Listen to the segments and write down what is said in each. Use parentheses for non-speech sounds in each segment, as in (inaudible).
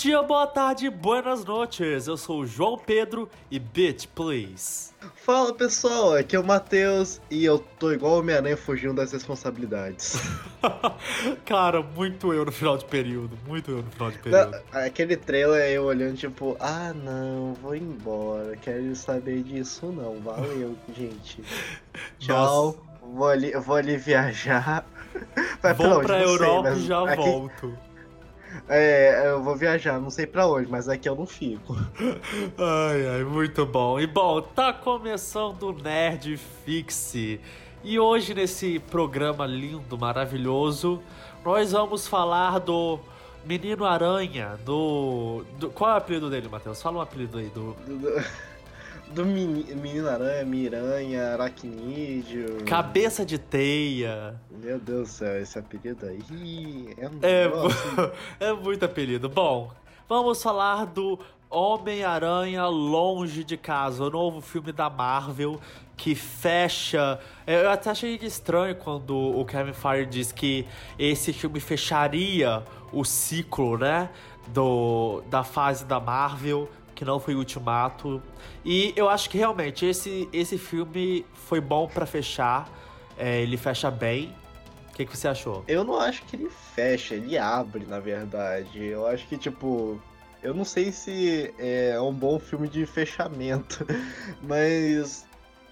dia, boa tarde, buenas noches. Eu sou o João Pedro e bitch, please. Fala pessoal, aqui é o Matheus e eu tô igual o Homem-Aranha fugindo das responsabilidades. (laughs) Cara, muito eu no final de período, muito eu no final de período. Não, aquele trailer eu olhando tipo, ah não, vou embora, quero saber disso não, valeu (laughs) gente. Tchau, vou ali, vou ali viajar. (laughs) Vai Vou pra, Europa e já aqui... volto. É, eu vou viajar, não sei para onde, mas aqui eu não fico. (laughs) Ai, ai, muito bom. E bom, tá começando o Nerd Fixe. E hoje, nesse programa lindo, maravilhoso, nós vamos falar do Menino Aranha, do. do... Qual é o apelido dele, Matheus? Fala um apelido aí do. (laughs) do Menino Aranha, Miranha, Aracnídeo. Cabeça de teia. Meu Deus do céu, esse apelido aí é, é, (laughs) é muito apelido. Bom, vamos falar do Homem-Aranha Longe de Casa, o novo filme da Marvel que fecha. Eu até achei estranho quando o Kevin Feige disse que esse filme fecharia o ciclo, né? Do, da fase da Marvel que não foi Ultimato. E eu acho que realmente esse, esse filme foi bom para fechar. É, ele fecha bem. O que, que você achou? Eu não acho que ele fecha, ele abre, na verdade. Eu acho que, tipo, eu não sei se é um bom filme de fechamento, (laughs) mas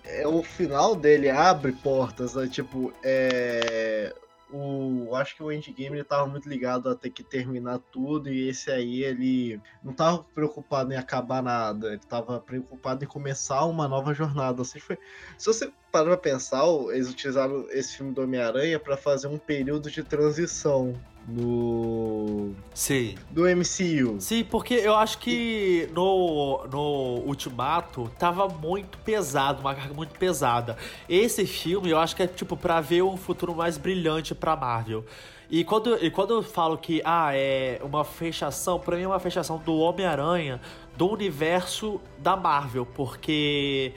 é, o final dele abre portas, né? tipo, é, o acho que o endgame ele tava muito ligado a ter que terminar tudo e esse aí ele não tava preocupado em acabar nada, ele tava preocupado em começar uma nova jornada. Assim, foi, se você parar pra pensar, eles utilizaram esse filme do Homem-Aranha para fazer um período de transição no. Sim. Do MCU. Sim, porque eu acho que no, no Ultimato tava muito pesado, uma carga muito pesada. Esse filme eu acho que é tipo para ver um futuro mais brilhante pra Marvel. E quando, e quando eu falo que ah, é uma fechação, pra mim é uma fechação do Homem-Aranha do universo da Marvel, porque.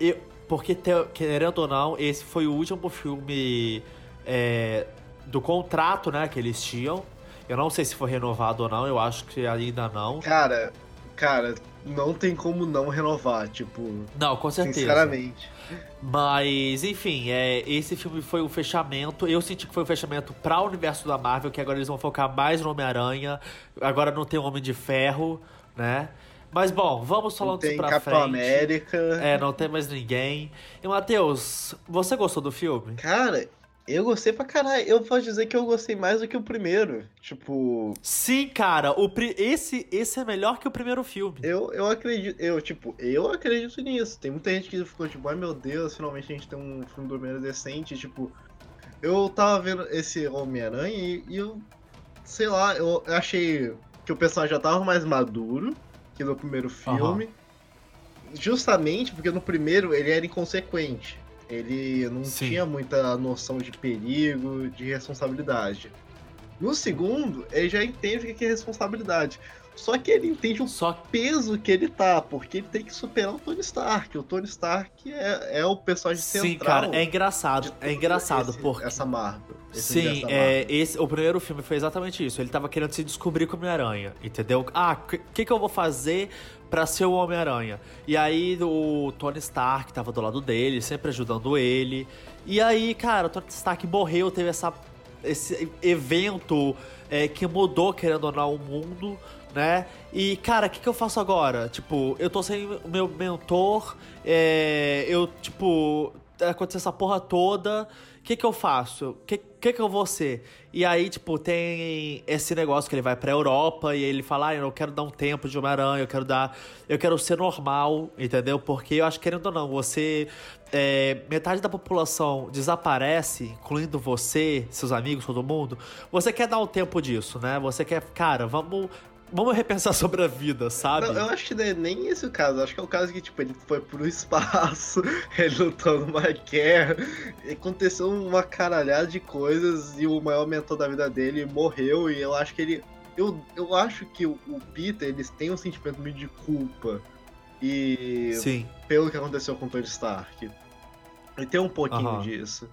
Eu, porque, querendo ou não, esse foi o último filme é, do contrato, né, que eles tinham. Eu não sei se foi renovado ou não, eu acho que ainda não. Cara, cara, não tem como não renovar, tipo. Não, com certeza. Sinceramente. Mas, enfim, é, esse filme foi o fechamento. Eu senti que foi o fechamento para o universo da Marvel, que agora eles vão focar mais no Homem-Aranha. Agora não tem o Homem de Ferro, né? Mas bom, vamos falando tem pra Capitão frente. América. É, não tem mais ninguém. E Matheus, você gostou do filme? Cara, eu gostei pra caralho. Eu posso dizer que eu gostei mais do que o primeiro. Tipo. Sim, cara. O pri... esse, esse é melhor que o primeiro filme. Eu, eu acredito. Eu, tipo, eu acredito nisso. Tem muita gente que ficou tipo, ai meu Deus, finalmente a gente tem um filme do Homem-Aranha decente. Tipo, eu tava vendo esse Homem-Aranha e, e, eu. Sei lá, eu achei que o personagem já tava mais maduro que no primeiro filme. Uhum. Justamente porque no primeiro ele era inconsequente. Ele não Sim. tinha muita noção de perigo, de responsabilidade. No segundo, ele já entende o que é responsabilidade. Só que ele entende o Só... peso que ele tá, porque ele tem que superar o Tony Stark. O Tony Stark é, é o personagem central. Sim, cara, é engraçado. É engraçado esse, porque. Essa Marvel. Sim, é, esse, o primeiro filme foi exatamente isso. Ele tava querendo se descobrir como Homem-Aranha, entendeu? Ah, o que, que eu vou fazer para ser o Homem-Aranha. E aí o Tony Stark tava do lado dele, sempre ajudando ele. E aí, cara, o Tony Stark morreu, teve essa, esse evento é, que mudou, querendo ou não, o mundo, né? E, cara, o que, que eu faço agora? Tipo, eu tô sem o meu mentor, é, eu, tipo, aconteceu essa porra toda que que eu faço? O que, que que eu vou ser? E aí, tipo, tem esse negócio que ele vai pra Europa e ele fala, ah, eu quero dar um tempo de Homem-Aranha, eu quero dar... Eu quero ser normal, entendeu? Porque eu acho que, querendo ou não, você... É, metade da população desaparece, incluindo você, seus amigos, todo mundo. Você quer dar um tempo disso, né? Você quer, cara, vamos vamos repensar (laughs) sobre a vida, sabe? Não, eu acho que não é nem esse o caso. Eu acho que é o caso que, tipo, ele foi pro espaço, (laughs) ele lutou numa guerra, aconteceu uma caralhada de coisas e o maior mentor da vida dele morreu e eu acho que ele. Eu, eu acho que o, o Peter, eles têm um sentimento meio de culpa. E. Sim. Pelo que aconteceu com o Tony Stark. Ele tem um pouquinho uhum. disso.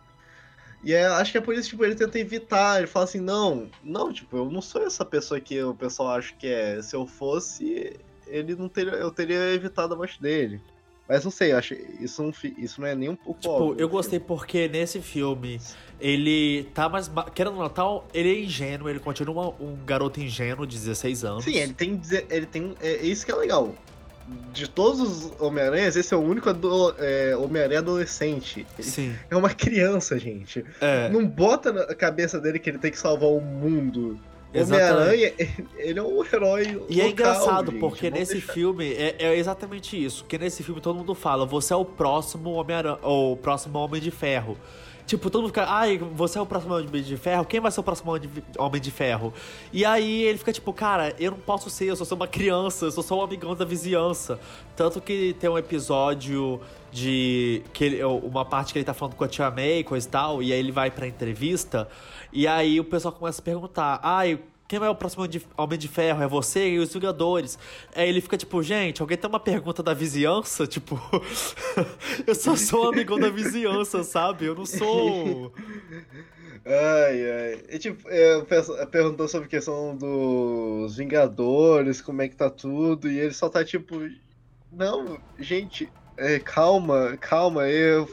E é, acho que é por isso, tipo, ele tenta evitar. Ele fala assim, não, não, tipo, eu não sou essa pessoa que o pessoal acha que é. Se eu fosse, ele não teria. Eu teria evitado a morte dele. Mas não sei, acho isso não, isso não é nem um pouco tipo, óbvio. Eu gostei porque nesse filme ele tá mais. Querendo ou não, tá, ele é ingênuo, ele continua um garoto ingênuo de 16 anos. Sim, ele tem. Ele tem é, isso que é legal de todos os Homem-Aranhas, esse é o único é, Homem-Aranha adolescente. Sim. É uma criança, gente. É. Não bota na cabeça dele que ele tem que salvar o mundo. Homem-Aranha, (laughs) ele é um herói. E local, é engraçado, gente. porque nesse deixar... filme é, é, exatamente isso. Que nesse filme todo mundo fala, você é o próximo Homem-Aranha, ou o próximo Homem de Ferro. Tipo, todo mundo fica, ai, você é o próximo Homem de Ferro? Quem vai ser o próximo Homem de Ferro? E aí ele fica tipo, cara, eu não posso ser, eu só sou uma criança, eu só sou um amigão da vizinhança. Tanto que tem um episódio de. que ele, uma parte que ele tá falando com a tia May coisa e tal, e aí ele vai pra entrevista, e aí o pessoal começa a perguntar, ai, quem é o próximo Homem de Ferro? É você e os Vingadores. Aí ele fica tipo, gente, alguém tem uma pergunta da vizinhança? Tipo, (laughs) eu só sou amigão da vizinhança, sabe? Eu não sou. Ai, ai. E, tipo, é, perguntou sobre a questão dos Vingadores, como é que tá tudo, e ele só tá tipo. Não, gente, é, calma, calma. Eu...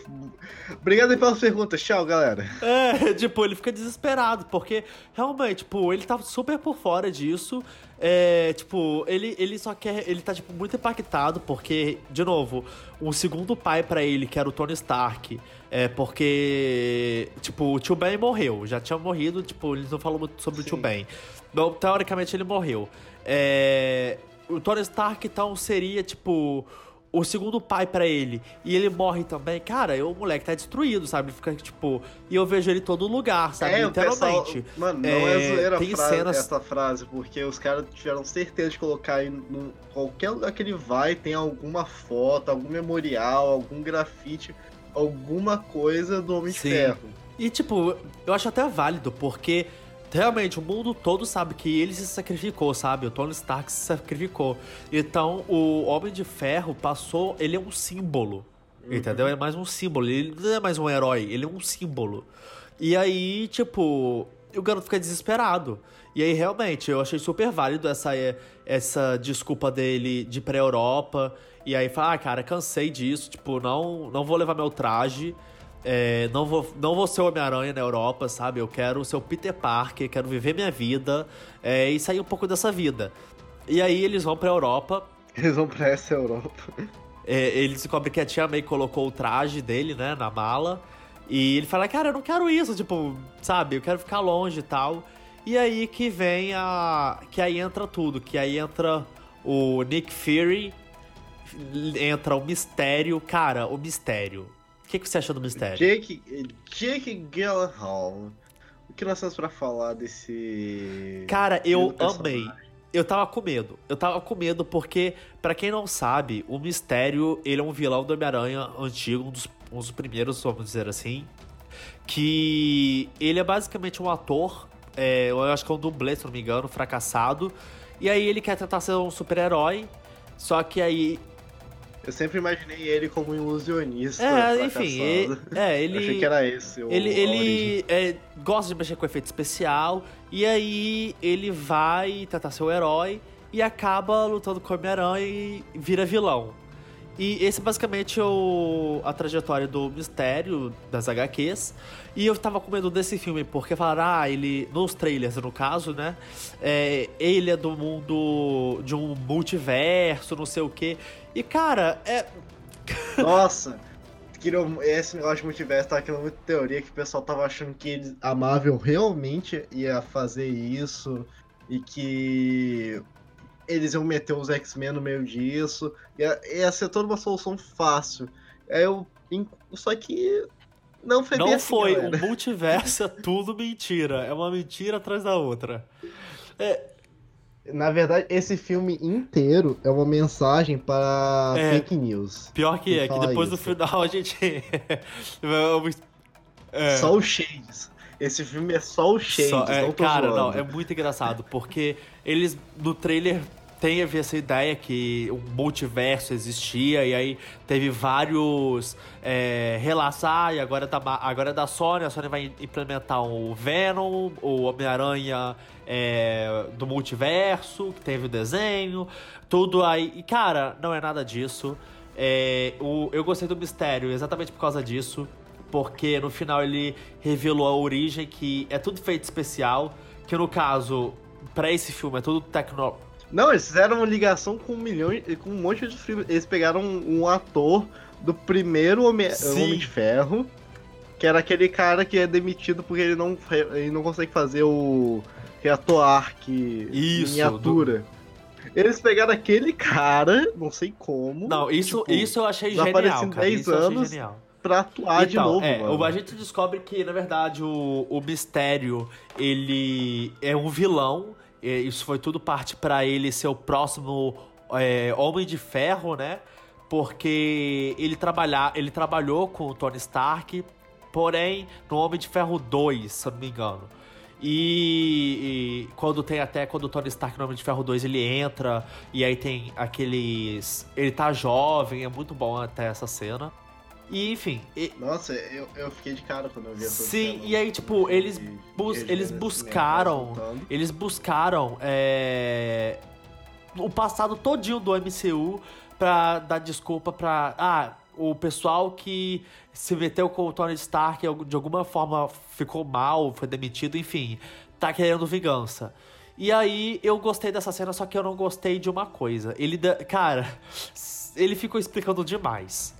Obrigado aí pelas perguntas. Tchau, galera. É, (laughs) tipo, ele fica desesperado, porque realmente, tipo, ele tá super por fora disso. É, tipo, ele, ele só quer. Ele tá, tipo, muito impactado, porque, de novo, o segundo pai para ele, que era o Tony Stark, é porque. Tipo, o tio Ben morreu. Já tinha morrido, tipo, eles não falam muito sobre Sim. o tio Ben. Então, teoricamente, ele morreu. É, o Tony Stark, então, seria, tipo o segundo pai para ele e ele morre também, cara, o moleque tá destruído, sabe? Fica tipo. E eu vejo ele em todo lugar, sabe? É, Literalmente. Pessoal, mano, não é, é zoeira tem frase, cenas... essa frase, porque os caras tiveram certeza de colocar aí no qualquer lugar que ele vai, tem alguma foto, algum memorial, algum grafite, alguma coisa do Homem Sim. de Ferro. E tipo, eu acho até válido, porque realmente o mundo todo sabe que ele se sacrificou, sabe? O Tony Stark se sacrificou. Então o Homem de Ferro passou. Ele é um símbolo. Uhum. Entendeu? É mais um símbolo. Ele não é mais um herói, ele é um símbolo. E aí, tipo, o garoto fica desesperado. E aí, realmente, eu achei super válido essa, essa desculpa dele de ir pra Europa. E aí, fala, ah, cara, cansei disso. Tipo, não, não vou levar meu traje. É, não, vou, não vou ser o Homem-Aranha na Europa, sabe? Eu quero ser o Peter Parker, quero viver minha vida é, e sair um pouco dessa vida. E aí eles vão pra Europa. Eles vão pra essa Europa. É, ele descobre que a tia May colocou o traje dele, né, na mala. E ele fala, cara, eu não quero isso, tipo, sabe? Eu quero ficar longe e tal. E aí que vem a. Que aí entra tudo. Que aí entra o Nick Fury, entra o mistério. Cara, o mistério o que, que você achou do mistério? Jake, Jake Gyllenhaal. O que nós temos pra falar desse. Cara, eu amei. Eu tava com medo. Eu tava com medo porque, para quem não sabe, o Mistério, ele é um vilão do Homem-Aranha antigo, um dos, um dos primeiros, vamos dizer assim. Que ele é basicamente um ator, é, eu acho que é um dublê, se não me engano, fracassado. E aí ele quer tentar ser um super-herói, só que aí eu sempre imaginei ele como um ilusionista. É, enfim, ele, (laughs) é, ele. achei que era esse. O, ele ele é, gosta de mexer com efeito especial, e aí ele vai tentar ser o herói e acaba lutando com o Homem-Aranha e vira vilão. E esse é basicamente o, a trajetória do mistério das HQs. E eu tava com medo desse filme, porque falaram, ah, ele. Nos trailers, no caso, né? É, ele é do mundo de um multiverso, não sei o quê. E, cara, é. (laughs) Nossa! esse negócio de multiverso tava criando muita teoria que o pessoal tava achando que a Marvel realmente ia fazer isso e que eles iam meter os X-Men no meio disso. Ia, ia ser toda uma solução fácil. Aí eu. Só que. Não foi Não assim, foi. O multiverso é tudo mentira. É uma mentira atrás da outra. É. Na verdade, esse filme inteiro é uma mensagem para é, fake news. Pior que é, que depois isso. do final a gente. (laughs) é. Só o Shades. Esse filme é só o Shades. Só, é, não cara, zoando. não, é muito engraçado, porque eles no trailer teve essa ideia que o multiverso existia e aí teve vários é, relatos. Ah, e agora da, agora é da Sony, a Sony vai implementar o Venom, o Homem-Aranha é, do multiverso, que teve o desenho, tudo aí. E cara, não é nada disso. É, o, eu gostei do mistério exatamente por causa disso, porque no final ele revelou a origem, que é tudo feito especial, que no caso, para esse filme é tudo tecnológico não, eles fizeram uma ligação com um milhão, com um monte de filmes. Eles pegaram um, um ator do primeiro Homem, Homem, de Ferro, que era aquele cara que é demitido porque ele não, ele não consegue fazer o reator Arc Isso, miniatura. Do... Eles pegaram aquele cara, não sei como. Não, isso, tipo, isso eu achei genial. Aparecendo 10 anos pra atuar então, de novo. É, mano. a gente descobre que, na verdade, o, o mistério ele é um vilão isso foi tudo parte para ele ser o próximo é, Homem de Ferro, né? Porque ele, trabalhar, ele trabalhou com o Tony Stark, porém no Homem de Ferro 2, se eu não me engano. E, e, quando tem até quando o Tony Stark no Homem de Ferro 2 ele entra e aí tem aqueles. Ele tá jovem, é muito bom até essa cena. E enfim. E... Nossa, eu, eu fiquei de cara quando eu vi essa Sim, e aí, tipo, eles, bus eles buscaram. Eles buscaram é, o passado todinho do MCU pra dar desculpa pra. Ah, o pessoal que se meteu com o Tony Stark de alguma forma ficou mal, foi demitido, enfim, tá querendo vingança. E aí eu gostei dessa cena, só que eu não gostei de uma coisa. Ele, cara, ele ficou explicando demais.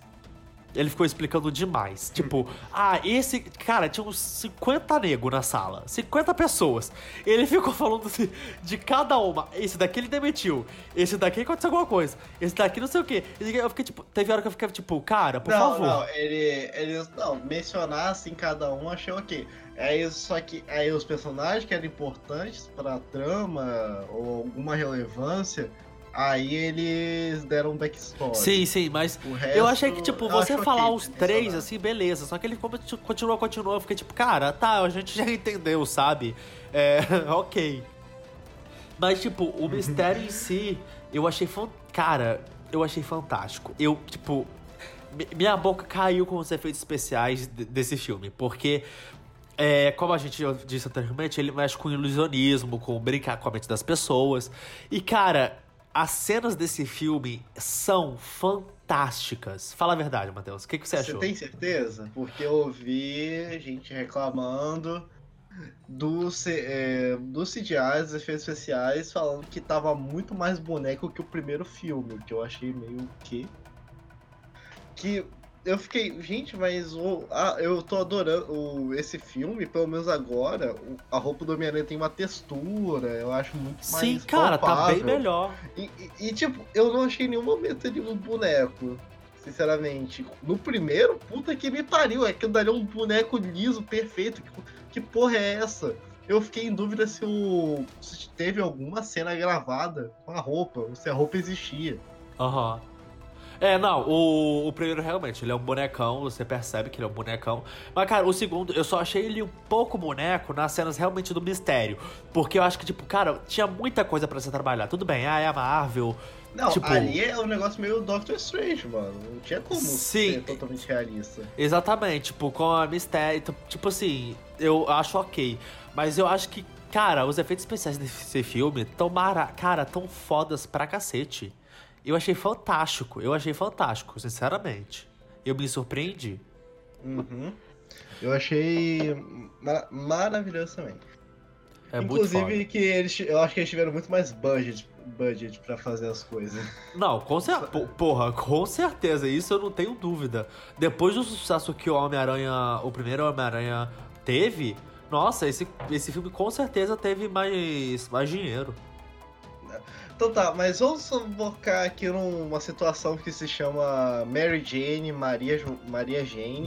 Ele ficou explicando demais. Tipo, ah, esse. Cara, tinha uns 50 negros na sala. 50 pessoas. Ele ficou falando assim, de cada uma. Esse daqui ele demitiu. Esse daqui aconteceu alguma coisa. Esse daqui não sei o quê. Eu fiquei tipo. Teve hora que eu fiquei tipo, cara, por não, favor. Não, ele. ele não, mencionar assim cada um achei ok. Aí, só que aí os personagens que eram importantes pra trama ou alguma relevância Aí eles deram um backstory. Sim, sim, mas resto, eu achei que, tipo, você falar os três, assim, beleza. Só que ele continuou, continuou. Eu fiquei tipo, cara, tá, a gente já entendeu, sabe? É, (laughs) ok. Mas, tipo, o mistério em si, eu achei. Cara, eu achei fantástico. Eu, tipo. Minha boca caiu com os efeitos especiais desse filme, porque é, como a gente disse anteriormente, ele mexe com ilusionismo, com brincar com a mente das pessoas. E, cara, as cenas desse filme são fantásticas. Fala a verdade, Matheus. O que, que você achou? Você tem certeza? Porque eu ouvi gente reclamando do, é, do CGI, dos efeitos especiais, falando que tava muito mais boneco que o primeiro filme, que eu achei meio que. Que eu fiquei, gente, mas o, ah, eu tô adorando o, esse filme, pelo menos agora, o, a roupa do Homem-Aranha tem uma textura, eu acho muito mais Sim, cara, palpável. tá bem melhor. E, e, e, tipo, eu não achei nenhum momento de um boneco, sinceramente. No primeiro, puta que me pariu, é que eu daria um boneco liso, perfeito, que, que porra é essa? Eu fiquei em dúvida se, o, se teve alguma cena gravada com a roupa, ou se a roupa existia. Aham. Uhum. É, não, o, o primeiro realmente, ele é um bonecão, você percebe que ele é um bonecão. Mas, cara, o segundo, eu só achei ele um pouco boneco nas cenas realmente do mistério. Porque eu acho que, tipo, cara, tinha muita coisa para você trabalhar. Tudo bem, ah, é a Marvel. Não, tipo... ali é um negócio meio Doctor Strange, mano. Não tinha como Sim, ser totalmente realista. Exatamente, tipo, com a mistério. Tipo assim, eu acho ok. Mas eu acho que, cara, os efeitos especiais desse filme tão mara... cara, tão fodas pra cacete. Eu achei fantástico, eu achei fantástico, sinceramente. Eu me surpreendi. Uhum. Eu achei mar maravilhoso também. É Inclusive que eles, eu acho que eles tiveram muito mais budget, budget para fazer as coisas. Não, com certeza, porra, com certeza, isso eu não tenho dúvida. Depois do sucesso que o Homem-Aranha, o primeiro Homem-Aranha teve, nossa, esse, esse filme com certeza teve mais, mais dinheiro. Então tá, mas vamos focar aqui numa situação que se chama Mary Jane, Maria, Maria Jane,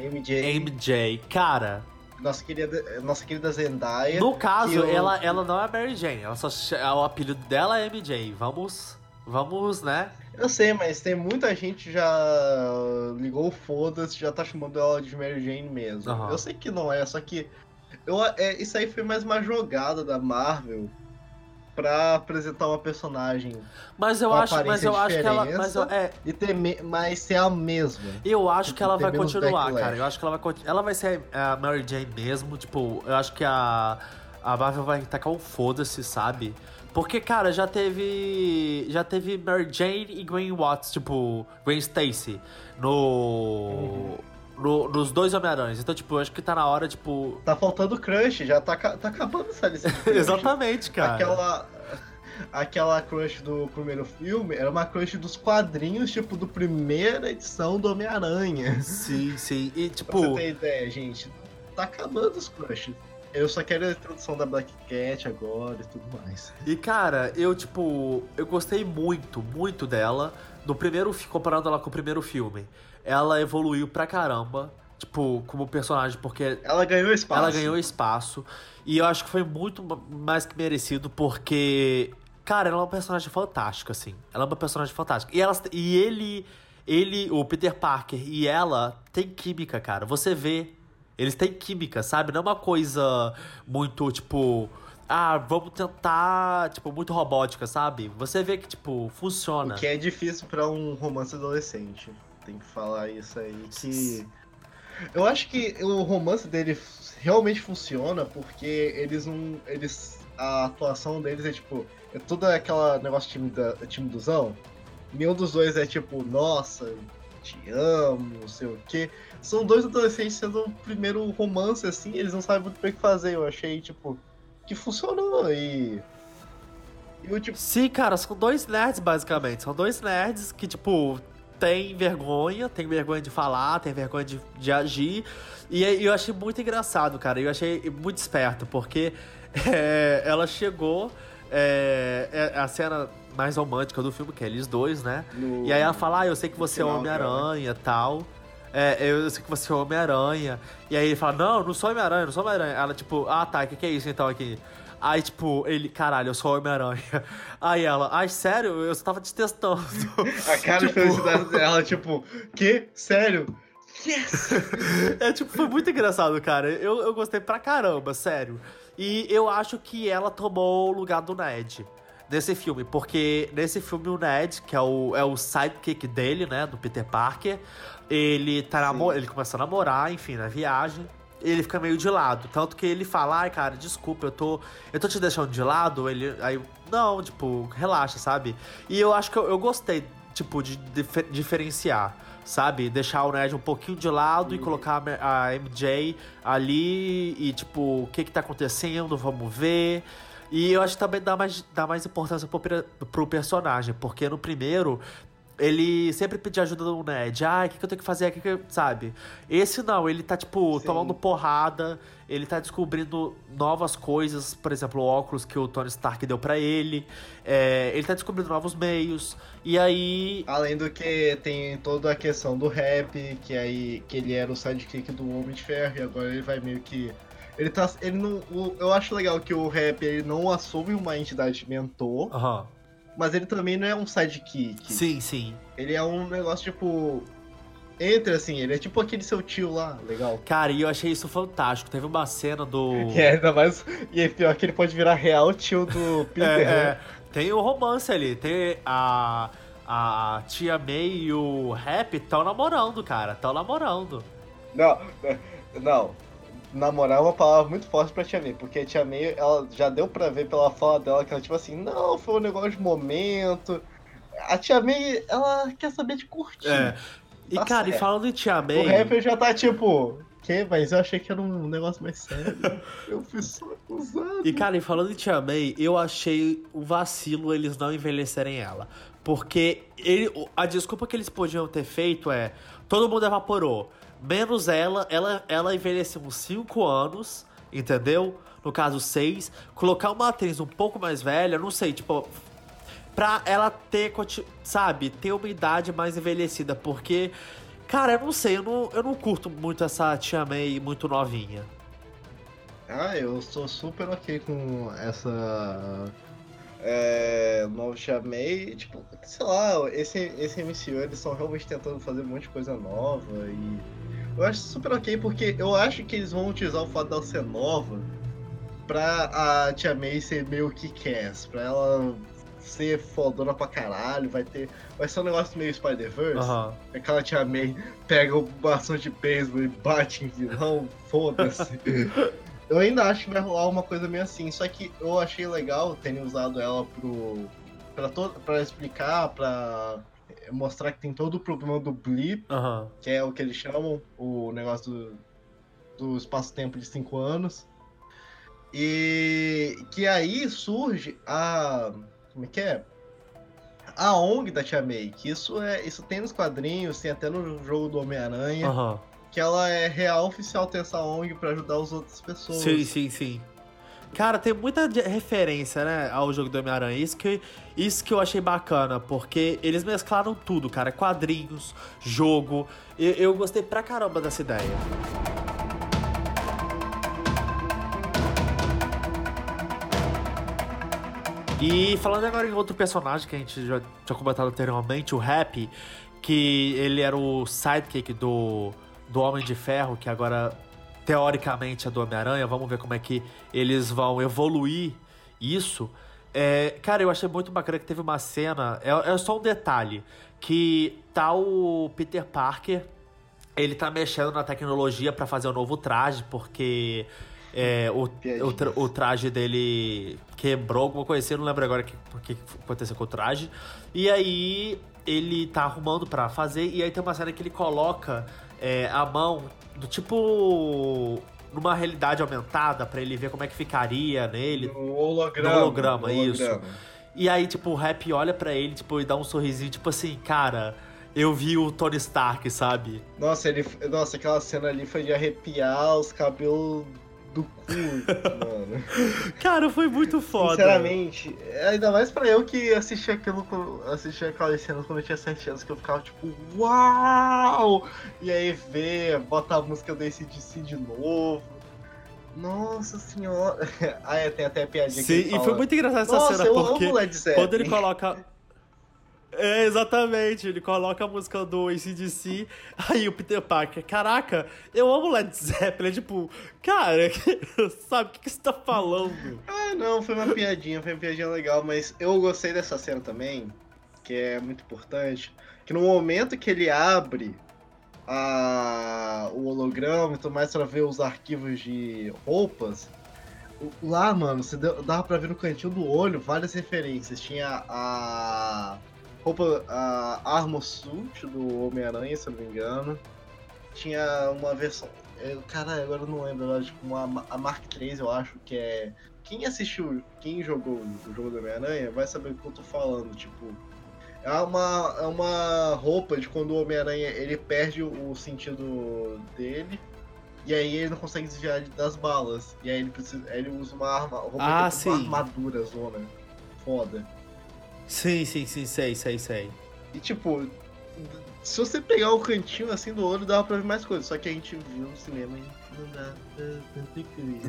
MJ. MJ, cara. Nossa querida, nossa querida Zendaya. No caso, eu... ela, ela não é Mary Jane, ela só, o apelido dela é MJ. Vamos, vamos, né? Eu sei, mas tem muita gente já ligou foda-se, já tá chamando ela de Mary Jane mesmo. Uhum. Eu sei que não é, só que eu, é, isso aí foi mais uma jogada da Marvel pra apresentar uma personagem. Mas eu acho, mas eu acho que ela, mas eu, é, E ter me... mas ser a mesma. eu acho que ela vai continuar, backlash. cara. Eu acho que ela vai ela vai ser a Mary Jane mesmo, tipo, eu acho que a a Marvel vai tacar um foda-se, sabe? Porque, cara, já teve. Já teve Mary Jane e Gwen Watts, tipo, Gwen Stacy no. No- nos dois Homem-Aranhas. Então, tipo, acho que tá na hora, tipo. Tá faltando crush, já tá, tá acabando essa lista. (laughs) Exatamente, cara. Aquela. Aquela crush do primeiro filme era uma crush dos quadrinhos, tipo, do primeira edição do Homem-Aranha. Sim, sim. E, Pra tipo. você ter ideia, gente, tá acabando os crushes. Eu só quero a introdução da Black Cat agora e tudo mais. E cara, eu tipo, eu gostei muito, muito dela no primeiro comparando ela com o primeiro filme. Ela evoluiu pra caramba, tipo, como personagem porque Ela ganhou espaço. ela ganhou espaço e eu acho que foi muito ma- mais que merecido porque cara, ela é uma personagem fantástica assim. Ela é uma personagem fantástica. E ela e ele ele, o Peter Parker e ela tem química, cara. Você vê eles têm química, sabe? Não é uma coisa muito, tipo. Ah, vamos tentar. Tipo, muito robótica, sabe? Você vê que, tipo, funciona. O que é difícil pra um romance adolescente. Tem que falar isso aí que. Eu acho que o romance dele realmente funciona porque eles não. Eles. A atuação deles é tipo. É tudo aquela negócio time, da, time dozão. Nenhum dos dois é tipo, nossa, te amo, não sei o quê. São dois adolescentes sendo o primeiro romance, assim, eles não sabem muito bem o que fazer. Eu achei, tipo, que funcionou e. E eu, tipo, Sim, cara, são dois nerds, basicamente. São dois nerds que, tipo, tem vergonha, tem vergonha de falar, tem vergonha de, de agir. E eu achei muito engraçado, cara. Eu achei muito esperto, porque (laughs) é, ela chegou. É, é a cena mais romântica do filme, que é eles dois, né? no- E aí ela fala, ah, eu sei que você é final, Homem-Aranha e tal. É, eu sei que você é Homem-Aranha. E aí ele fala, não, não sou Homem-Aranha, não sou Homem-Aranha. Ela, tipo, ah, tá, o que, que é isso então aqui? Aí, tipo, ele, caralho, eu sou Homem-Aranha. (laughs) Aí ela, ai, sério? Eu só tava te testando. (laughs) A cara de Tipo- felicidade dela, tipo, que? Sério? Yes! (laughs) É, tipo, foi muito engraçado, cara. Eu, eu gostei pra caramba, sério. E eu acho que ela tomou o lugar do Ned nesse filme, porque nesse filme o Ned, que é o, é o sidekick dele, né, do Peter Parker, ele tá namo- ele começa a namorar, enfim, na viagem. Ele fica meio de lado, tanto que ele fala, ai, cara, desculpa, eu tô, eu tô te deixando de lado. Ele, aí, não, tipo, relaxa, sabe? E eu acho que eu, eu gostei, tipo, de dife- diferenciar, sabe? Deixar o Ned um pouquinho de lado e colocar a MJ ali e, tipo, o que que tá acontecendo, vamos ver. E eu acho que também dá mais, dá mais importância pro, pro personagem, porque no primeiro ele sempre pedia ajuda do Ned. Ah, o que, que eu tenho que fazer? O que que eu-" Sabe? Esse não, ele tá, tipo, Sim. tomando porrada, ele tá descobrindo novas coisas, por exemplo, o óculos que o Tony Stark deu pra ele. É, ele tá descobrindo novos meios. E aí. Além do que tem toda a questão do rap, que aí que ele era o sidekick do Homem de Ferro, e agora ele vai meio que. Ele tá. Ele não. eu acho legal que o rap ele não assume uma entidade mentor, Aham. Mas ele também não é um sidekick. Sim, sim. Ele é um negócio tipo. Entre assim, ele é tipo aquele seu tio lá, legal. Cara, e eu achei isso fantástico. Teve uma cena do. (laughs) É ainda mais. E é pior que ele pode virar real tio do (laughs) Peter. É, né? é. tem o romance ali. Tem a. A tia May e o Rap estão namorando, cara. Estão namorando. Não, não. Namorar é uma palavra muito forte pra Tia May, porque a Tia May, ela já deu pra ver pela fala dela que ela, tipo assim, não, foi um negócio de momento. A Tia May, ela quer saber de curtir. É. E, Tá cara, e certo. falando em Tia May. O rapper já tá tipo, que? Mas eu achei que era um negócio mais sério. (laughs) eu fui só acusado. E, cara, e falando em Tia May, eu achei um vacilo eles não envelhecerem ela. Porque ele, a desculpa que eles podiam ter feito é: todo mundo evaporou, menos ela. Ela, ela envelheceu uns 5 anos, entendeu? No caso, 6. Colocar uma atriz um pouco mais velha, não sei, tipo. Pra ela ter, sabe, ter uma idade mais envelhecida. Porque, cara, eu não sei, eu não, eu não curto muito essa Tia May muito novinha. Ah, eu sou super ok com essa. É. Novo Chamei. Tipo, sei lá, esse, esse MCU eles estão realmente tentando fazer um monte de coisa nova e. Eu acho super ok porque eu acho que eles vão utilizar o fato dela ser nova pra a Tia May ser meio que quer, pra ela ser fodona pra caralho, vai ter. Vai ser um negócio meio Spider-Verse. Aham. Aquela Tia May pega o bastão de beisebol e bate em vilão, foda-se. (laughs) eu ainda acho que vai rolar uma coisa meio assim, só que eu achei legal terem usado ela pro. pra, to... pra explicar, pra mostrar que tem todo o problema do blip, Aham. que é o que eles chamam, o negócio do, do espaço-tempo de 5 anos. E que aí surge a. Como é que é? A ONG da Tia May, que isso é. Isso tem nos quadrinhos, tem até no jogo do Homem-Aranha, Aham. que ela é real oficial ter essa ONG pra ajudar as outras pessoas. Sim, sim, sim. Cara, tem muita referência, né, ao jogo do Homem-Aranha. Isso que, isso que eu achei bacana, porque eles mesclaram tudo, cara. Quadrinhos, jogo. Eu, eu gostei pra caramba dessa ideia. E falando agora em outro personagem que a gente já tinha comentado anteriormente, o Happy, que ele era o sidekick do, do Homem de Ferro, que agora teoricamente é do Homem-Aranha. Vamos ver como é que eles vão evoluir isso. É, cara, eu achei muito bacana que teve uma cena. É, é só um detalhe: que tá o Peter Parker. Ele tá mexendo na tecnologia pra fazer o novo traje, porque é, o, o, tra- o traje dele quebrou, alguma coisa assim, eu não lembro agora o que, que aconteceu com o traje. E aí ele tá arrumando pra fazer, e aí tem uma cena que ele coloca é, a mão do tipo numa realidade aumentada pra ele ver como é que ficaria nele. No holograma. No holograma, no isso. holograma. E aí, tipo, o Rap olha pra ele, tipo, e dá um sorrisinho, tipo assim, cara, eu vi o Tony Stark, sabe? Nossa, ele, nossa, aquela cena ali foi de arrepiar os cabelos do cu, (laughs) mano. Cara, foi muito foda. Sinceramente, ainda mais pra eu que assisti aquilo, assisti aquelas cenas quando eu tinha 7 anos, que eu ficava tipo, uau! E aí vê, bota a música do ACDC de novo. Nossa senhora. (laughs) Ah, é, tem até piadinha que Sim, e fala, foi muito engraçada essa Nossa, cena, porque quando ele coloca. É, exatamente, ele coloca a música do ACDC, aí o Peter Parker, caraca, eu amo Led Zeppelin, é tipo, cara, (laughs) sabe, o que, que você tá falando? Ah, não, foi uma piadinha, foi uma piadinha legal, mas eu gostei dessa cena também, que é muito importante, que no momento que ele abre a, o holograma e tudo mais pra ver os arquivos de roupas, lá, mano, você dava pra ver no cantinho do olho várias referências. Tinha a roupa, a Armor Suit do Homem-Aranha, se eu não me engano. Tinha uma versão. Eu, caralho, agora eu não lembro, tipo, uma, a Mark III, eu acho que é. Quem assistiu, quem jogou o jogo do Homem-Aranha vai saber o que eu tô falando, tipo. É uma, é uma roupa de quando o Homem-Aranha ele perde o sentido dele. E aí ele não consegue desviar das balas. E aí ele precisa. ele usa uma arma. Roupa Ah, é tipo uma sim. armadura zona. Foda. Sim, sim, sim, sei, sei, sei. E tipo, se você pegar o cantinho assim do olho, dava pra ver mais coisas. Só que a gente viu no cinema e não dá coisa.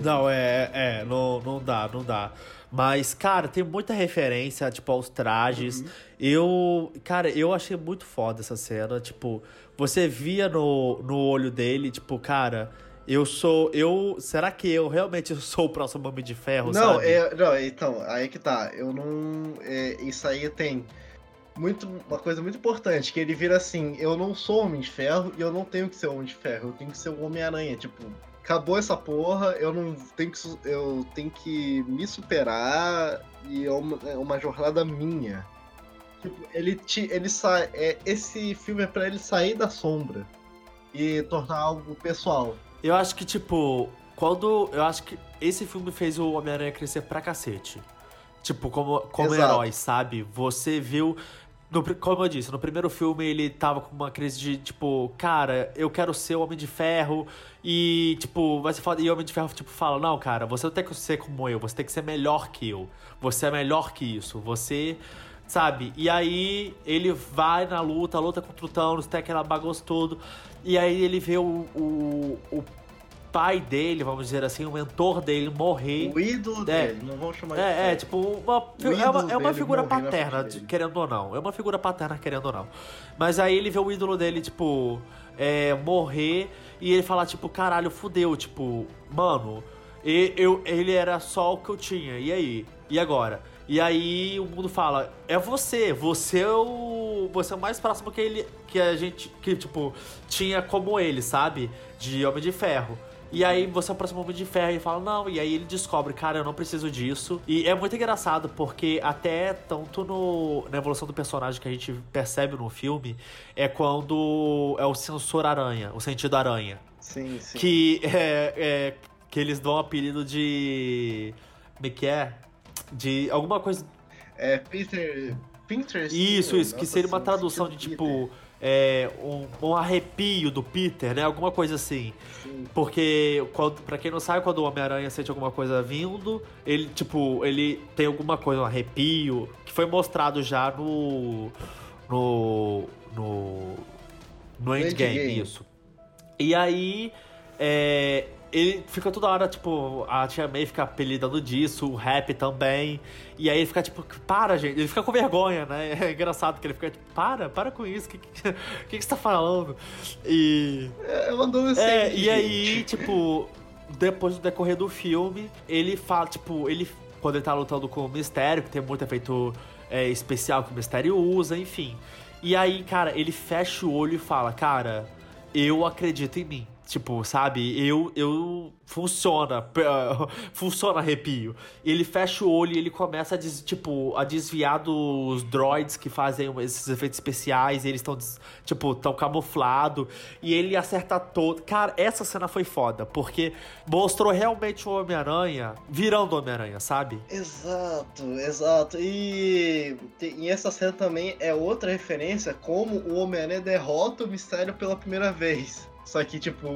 Não, é, é, não, não dá, não dá. Mas, cara, tem muita referência, tipo, aos trajes. Uhum. Eu, cara, eu achei muito foda essa cena. Tipo, você via no, no olho dele, tipo, cara, eu sou. Eu. Será que eu realmente (laughs) sou o próximo Homem de Ferro, Não, é, não, então, aí que tá. Eu não. é, isso aí tem muito, uma coisa muito importante, que ele vira assim, eu não sou Homem de Ferro e eu não tenho que ser Homem de Ferro, eu tenho que ser o Homem-Aranha, tipo, acabou essa porra, eu não tenho que. Eu tenho que me superar e é uma, é uma jornada minha. Tipo, ele, te, ele sai. É, esse filme é pra ele sair da sombra e tornar algo pessoal. Eu acho que, tipo, quando. Eu acho que esse filme fez o Homem-Aranha crescer pra cacete. Tipo, como, como Exato. herói, sabe? Você viu. no como eu disse, no primeiro filme ele tava com uma crise de, tipo, cara, eu quero ser o Homem de Ferro. E, tipo, vai ser foda. E o Homem de Ferro, tipo, fala: Não, cara, você não tem que ser como eu, você tem que ser melhor que eu. Você é melhor que isso. Você. Sabe? E aí ele vai na luta, luta contra o Thanos, tem aquela bagunça todo. E aí ele vê o, o, o pai dele, vamos dizer assim, o mentor dele morrer. O ídolo É. dele, não vamos chamar de É, é, Ferro. tipo, uma, é uma, é uma figura paterna, querendo ou não. É uma figura paterna, querendo ou não. Mas aí ele vê o ídolo dele, tipo, é, morrer e ele fala, tipo, caralho, fudeu. Tipo, mano, E eu, ele era só o que eu tinha. E aí? E agora? E aí o mundo fala, é você, você é o. Você é o mais próximo que ele. Que a gente. Que, tipo, tinha como ele, sabe? De Homem de Ferro. E aí você aproxima o Homem de Ferro e fala, não, e aí ele descobre, cara, eu não preciso disso. E é muito engraçado, porque até tanto no, na evolução do personagem que a gente percebe no filme, é quando é o sensor aranha, o sentido aranha. Sim, sim. Que é, é que eles dão o apelido de. Como é que é? De alguma coisa. É Peter. Peter Isso, isso, que seria uma tradução de tipo. É, um, um, arrepio do Peter, né? Alguma coisa assim. Sim. Porque, quando, pra quem não sabe, quando o Homem-Aranha sente alguma coisa vindo, ele, tipo, ele tem alguma coisa, um arrepio, que foi mostrado já no. No. No. No Endgame, Endgame. isso. E aí. É, ele fica toda hora, tipo, a Tia May fica apelidando disso, o rap também. E aí ele fica tipo, para, gente. Ele fica com vergonha, né? (laughs) É engraçado que ele fica tipo, para, para com isso. O que, (laughs) que, que, você tá falando? E. É um adolescente. É, e aí, tipo, depois do decorrer do filme, ele fala, tipo, ele. Quando ele tá lutando com o mistério, que tem muito efeito é, especial que o mistério usa, enfim. E aí, cara, ele fecha o olho e fala, cara, eu acredito em mim. Tipo, sabe? Eu, eu funciona, (laughs) funciona arrepio. Ele fecha o olho e ele começa a, des, tipo, a desviar dos droids que fazem esses efeitos especiais, eles estão, tipo, tão camuflado e ele acerta todo. Cara, essa cena foi foda, porque mostrou realmente o Homem-Aranha virando Homem-Aranha, sabe? Exato, exato. E, e essa cena também é outra referência como o Homem-Aranha derrota o mistério pela primeira vez. Só que, tipo,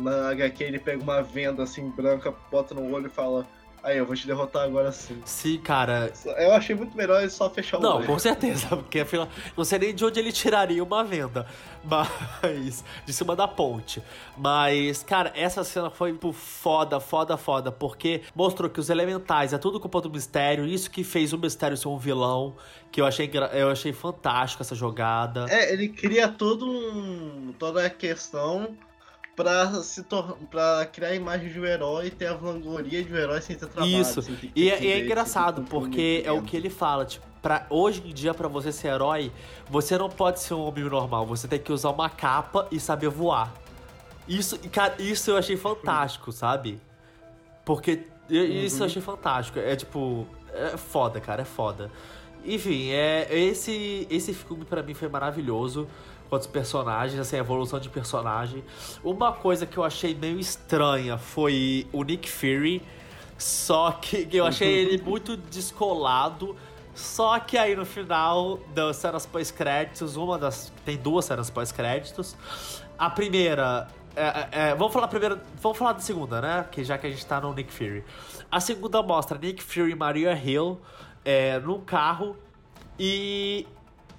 na HQ ele pega uma venda assim branca, bota no olho e fala: Aí, eu vou te derrotar agora sim. Sim, cara. Eu achei muito melhor ele só fechar o Não, olho. com certeza, (laughs) porque afinal, não sei nem de onde ele tiraria uma venda. (laughs) Mas. De cima da ponte. Mas, cara, essa cena foi tipo, foda, foda, foda. Porque mostrou que os elementais é tudo culpa do mistério. Isso que fez o mistério ser um vilão. Que eu achei, eu achei fantástico essa jogada. É, ele cria todo um. toda a questão pra, se pra criar a imagem de um herói e ter a vanglória de um herói sem ter trabalho. Isso, e, é, e é engraçado, porque é o que ele fala, tipo, pra, hoje em dia, para você ser herói, você não pode ser um homem normal, você tem que usar uma capa e saber voar. Isso, cara, isso eu achei fantástico, sabe? Porque isso uhum. eu achei fantástico. É tipo, é foda, cara, é foda. Enfim, é, esse, esse filme para mim foi maravilhoso quanto personagens, assim, a evolução de personagem. Uma coisa que eu achei meio estranha foi o Nick Fury, só que (laughs) eu achei ele (laughs) muito descolado. Só que aí no final das cenas pós-créditos, uma das. Tem duas cenas pós-créditos. A primeira. É, é, é, vamos falar primeiro. Vamos falar da segunda, né? Que já que a gente tá no Nick Fury. A segunda mostra Nick Fury e Maria Hill é, num carro. E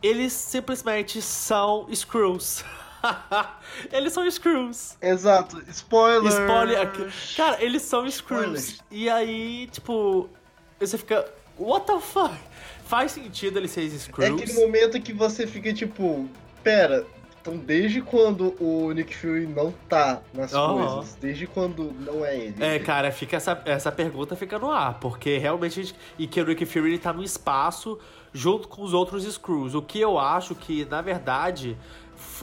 eles simplesmente são Screws. (laughs) eles são Screws. Exato. Spoiler. Spoiler. Cara, eles são Screws. E aí, tipo, você fica. What the fuck? Faz sentido eles serem Screws. É aquele momento que você fica tipo, pera, então, desde quando o Nick Fury não tá nas uhum. coisas? Desde quando não é ele? É, cara, fica essa, essa pergunta fica no ar, porque realmente. Gente, e que o Nick Fury ele tá no espaço junto com os outros Screws. O que eu acho que, na verdade,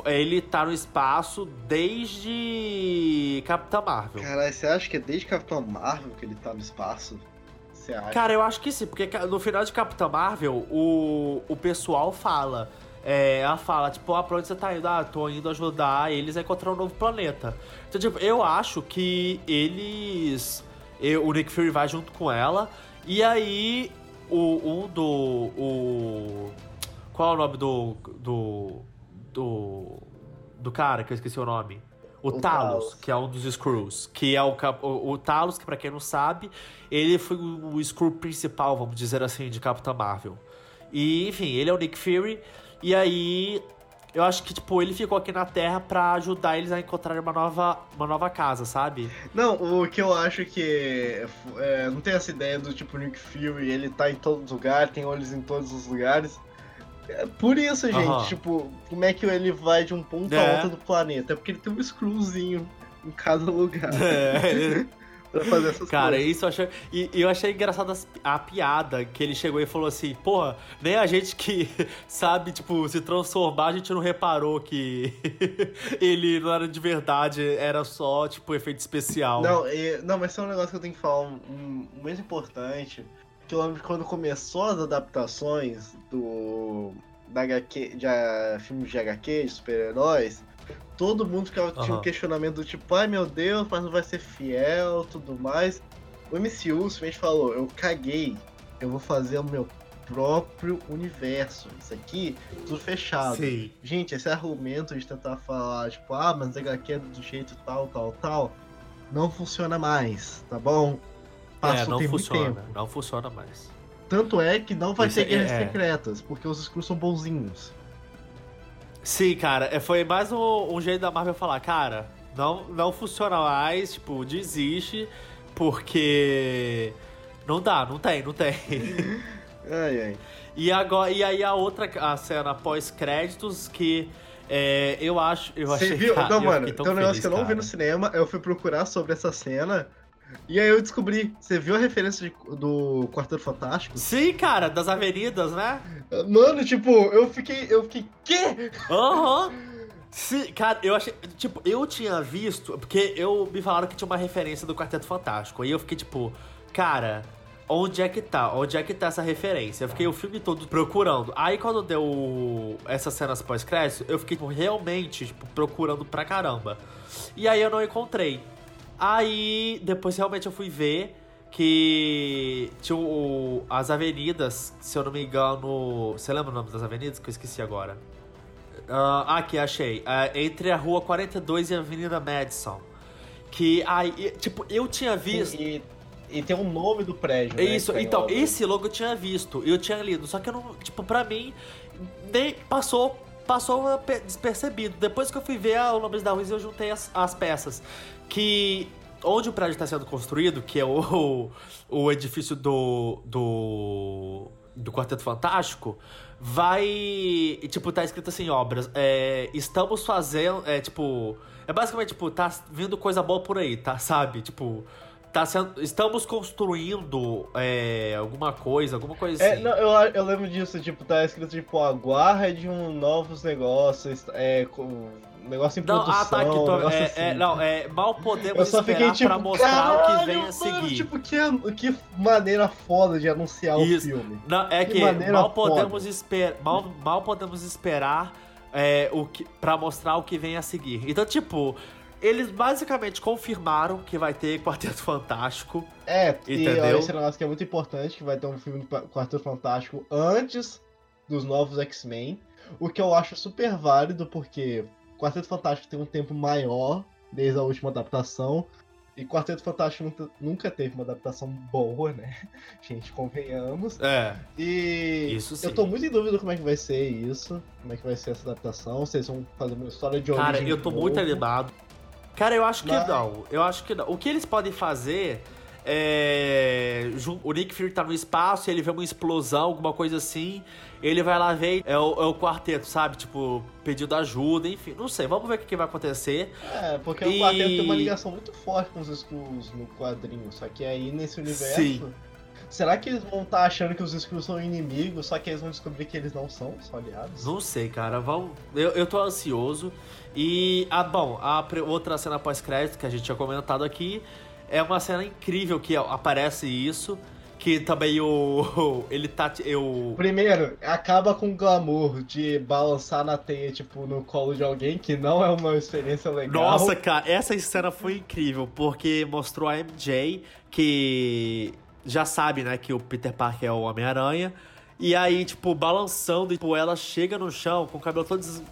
ele tá no espaço desde Capitã Marvel. Caralho, você acha que é desde Capitã Marvel que ele tá no espaço? Você acha? Cara, eu acho que sim, porque no final de Capitã Marvel, o, o pessoal fala. É, ela fala, tipo, ah, pra onde você tá indo? Ah, tô indo ajudar eles a encontrar um novo planeta. Então, tipo, eu acho que eles. Eu, o Nick Fury vai junto com ela. E aí o, um do. O, qual é o nome do. Do. Do. Do cara que eu esqueci o nome? O, o Talos, Talos, que é um dos Screws. Que é o, o, o Talos, que pra quem não sabe, ele foi o, o Screw principal, vamos dizer assim, de Capitã Marvel. E, enfim, ele é o Nick Fury. E aí eu acho que, tipo, ele ficou aqui na Terra para ajudar eles a encontrar uma nova, uma nova casa, sabe? Não, o que eu acho que. É, não tem essa ideia do tipo Nick Fury, ele tá em todos os lugares, tem olhos em todos os lugares. É por isso, gente, uhum. tipo, como é que ele vai de um ponto é. a outro do planeta? É porque ele tem um screwzinho em cada lugar. (laughs) É. pra fazer essas Cara, coisas. isso eu achei. E eu achei engraçado a, piada que ele chegou e falou assim: porra, nem a gente que (laughs) sabe, tipo, se transformar, a gente não reparou que (laughs) ele não era de verdade, era só, tipo, efeito especial. Não, e- não, mas tem um negócio que eu tenho que falar um, um, mais importante. Que eu lembro que quando começou as adaptações do. Da HQ, de ah, filmes de HQ, de super-heróis, todo mundo ficava, tinha um questionamento do tipo, ai meu Deus, mas não vai ser fiel tudo mais. O MCU simplesmente falou, eu caguei, eu vou fazer o meu próprio universo. Isso aqui, tudo fechado. Sim. Gente, esse argumento de tentar falar, tipo, ah, mas HQ é do jeito tal, tal, tal, não funciona mais, tá bom? É, Passou não tem muito funciona. tempo. Não funciona mais. Tanto é que não vai Isso ter é- guerras é. secretas, porque os Skrulls são bonzinhos. Sim, cara, é, foi mais um, um jeito da Marvel falar, cara, não, não funciona mais, tipo, desiste, porque não dá, não tem, não tem. (laughs) Ai, ai. E, agora, e aí a outra a cena pós-créditos que é, eu acho. Eu Você achei viu? cara, (laughs) não, mano, tem um negócio feliz, que eu não vi cara. no cinema, eu fui procurar sobre essa cena, e aí eu descobri, você viu a referência de- do Quarteto Fantástico? Sim, cara, das avenidas, né? Mano, tipo, eu fiquei, eu fiquei, quê? Aham. Sim, cara, eu achei. Tipo, eu tinha visto. Porque eu me falaram que tinha uma referência do Quarteto Fantástico. Aí eu fiquei tipo, cara, onde é que tá? Onde é que tá essa referência? Eu fiquei o filme todo procurando. Aí quando deu essas cenas pós-crédito, eu fiquei tipo, realmente tipo, procurando pra caramba. E aí eu não encontrei. Aí depois realmente eu fui ver que tinha o- as avenidas, se eu não me engano. Você lembra o nome das avenidas que eu esqueci agora? Ah, aqui, achei. Ah, entre a rua 42 e a Avenida Madison. Que aí, tipo, eu tinha visto. E, e tem um nome do prédio, né? Isso, então, esse logo eu tinha visto, eu tinha lido, só que eu não, tipo, pra mim, nem passou, passou pe- despercebido. Depois que eu fui ver a- nome da rua, eu juntei as, as peças. Que onde o prédio está sendo construído, que é o, (laughs) o edifício do, do, do Quarteto Fantástico, vai, tipo, tá escrito assim, obras, é, estamos fazendo, é, tipo, é basicamente, tipo, tá vindo coisa boa por aí, tá, sabe? Tipo, tá sendo, estamos construindo é, alguma coisa, alguma coisa É, assim. não, eu, eu lembro disso, tipo, tá escrito, tipo, aguarde um novos negócios, é, com, um negócio em Não, produção, ah, tá, um tô, negócio é, assim. é, não, é, mal podemos Eu só esperar fiquei, tipo, pra mostrar o que "Caralho, vem a mano, seguir. tipo, que, que maneira foda de anunciar Isso. o filme. Não, é Que que, mal podemos esperar, mal, mal podemos esperar é, o que, para mostrar o que vem a seguir. Então, tipo, eles basicamente confirmaram que vai ter Quarteto Fantástico. É, e Entendeu? olha, esse negócio que é muito importante, que vai ter um filme do Quarteto Fantástico antes dos novos X-Men, o que eu acho super válido, porque Quarteto Fantástico tem um tempo maior desde a última adaptação, e Quarteto Fantástico nunca, teve uma adaptação boa, né? (laughs) Gente, convenhamos. É. E Isso sim. eu tô muito em dúvida como é que vai ser isso, como é que vai ser essa adaptação, se eles vão fazer uma história de origem Cara, eu tô de muito novo. animado. Cara, eu acho que Mas- não. Eu acho que não. O que eles podem fazer é. O Nick Fury tá no espaço, ele vê uma explosão, alguma coisa assim. Ele vai lá ver. É o, é o quarteto, sabe? Tipo, pedindo ajuda, enfim. Não sei, vamos ver o que, que vai acontecer. É, porque E- o quarteto tem uma ligação muito forte com os Skrulls no quadrinho. Só que aí nesse universo. Sim. Será que eles vão estar achando que os Skrulls são inimigos, só que eles vão descobrir que eles não são, são aliados? Não sei, cara. Eu, eu tô ansioso. E. Ah, bom, a outra cena pós-crédito que a gente tinha comentado aqui é uma cena incrível que aparece isso. Que também o. (laughs) Ele tá. Eu. Primeiro, acaba com o glamour de balançar na teia, tipo, no colo de alguém, que não é uma experiência legal. Nossa, cara, essa cena foi incrível, porque mostrou a MJ que já sabe, né, que o Peter Parker é o Homem-Aranha. E aí, tipo, balançando, e, tipo, ela chega no chão com o cabelo todo des-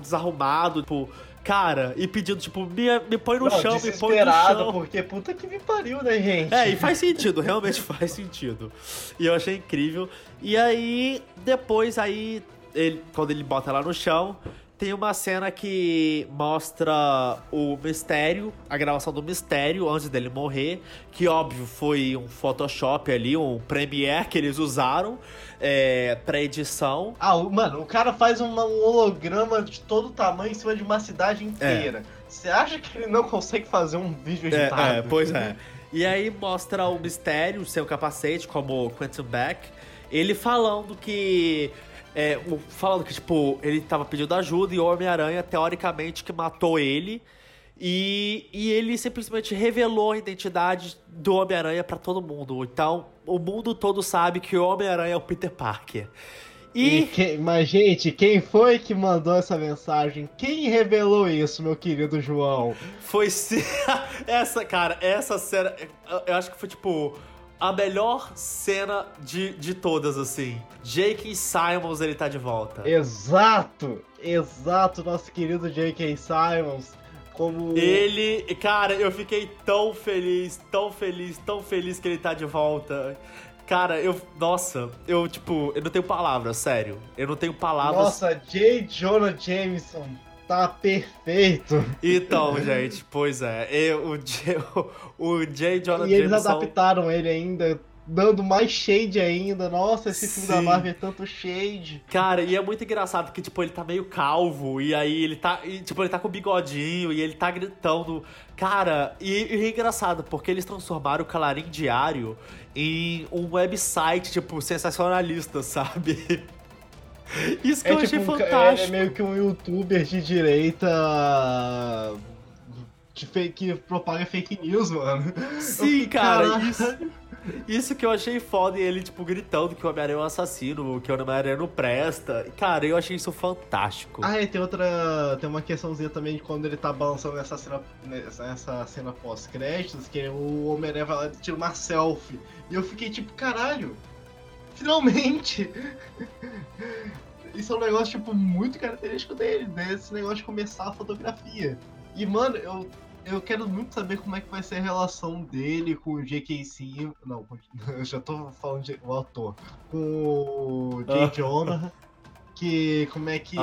desarrumado, tipo, cara, e pedindo, tipo, me, me põe no Não, chão, me põe no chão. porque puta que me pariu, né, gente? É, e faz sentido, (laughs) realmente faz sentido. E eu achei incrível. E aí, depois, aí, ele, quando ele bota ela no chão, tem uma cena que mostra o mistério, a gravação do mistério antes dele morrer, que óbvio foi um Photoshop ali, um Premiere que eles usaram é, pra edição. Ah, mano, o cara faz uma- um holograma de todo tamanho em cima de uma cidade inteira. Você acha que ele não consegue fazer um vídeo É, editado? é, pois é. E aí mostra o mistério, seu capacete, como Quentin Beck, ele falando que. É, falando que, tipo, ele tava pedindo ajuda e o Homem-Aranha, teoricamente, que matou ele. E, e ele simplesmente revelou a identidade do Homem-Aranha para todo mundo. Então, o mundo todo sabe que o Homem-Aranha é o Peter Parker. E... e quem, mas, gente, quem foi que mandou essa mensagem? Quem revelou isso, meu querido João? Foi (laughs) essa, cara, essa cena. Eu acho que foi tipo a melhor cena de, de todas, assim. J.K. Simons, ele tá de volta. Exato! Exato, nosso querido J.K. Simons. Como. Ele. Cara, eu fiquei tão feliz, tão feliz, tão feliz que ele tá de volta. Cara, eu. Nossa, eu, tipo, eu não tenho palavras, sério. Eu não tenho palavras. Nossa, J. Jonah Jameson tá perfeito. Então, gente, pois é. Eu, o, J, o J. Jonah e Jameson. Eles adaptaram ele ainda dando mais shade ainda. Nossa, esse filme Sim. da Marvel é tanto shade. Cara, e é muito engraçado que, tipo, ele tá meio calvo, e aí ele tá. E, tipo, ele tá com bigodinho e ele tá gritando. Cara, e, e é engraçado, porque eles transformaram o Calarim Diário em um website, tipo, sensacionalista, sabe? (laughs) Isso que é, eu achei tipo, fantástico. É, é meio que um youtuber de direita de fake, que propaga fake news, mano. Sim, (laughs) cara, isso, isso que eu achei foda, e ele, tipo, gritando que o Homem-Aranha é um assassino, que o Homem-Aranha não presta. Cara, eu achei isso fantástico. Ah, e tem outra. Tem uma questãozinha também de quando ele tá balançando nessa cena, nessa cena pós-créditos, que o Homem-Aranha vai lá e tira uma selfie. E eu fiquei tipo, caralho, finalmente! Isso é um negócio, tipo, muito característico dele, né? Esse negócio de começar a fotografia. E, mano, eu eu quero muito saber como é que vai ser a relação dele com o J.K. Simmons. Não, (laughs) eu já tô falando de o ator. Com o J. Uh. Jonah. Que como é que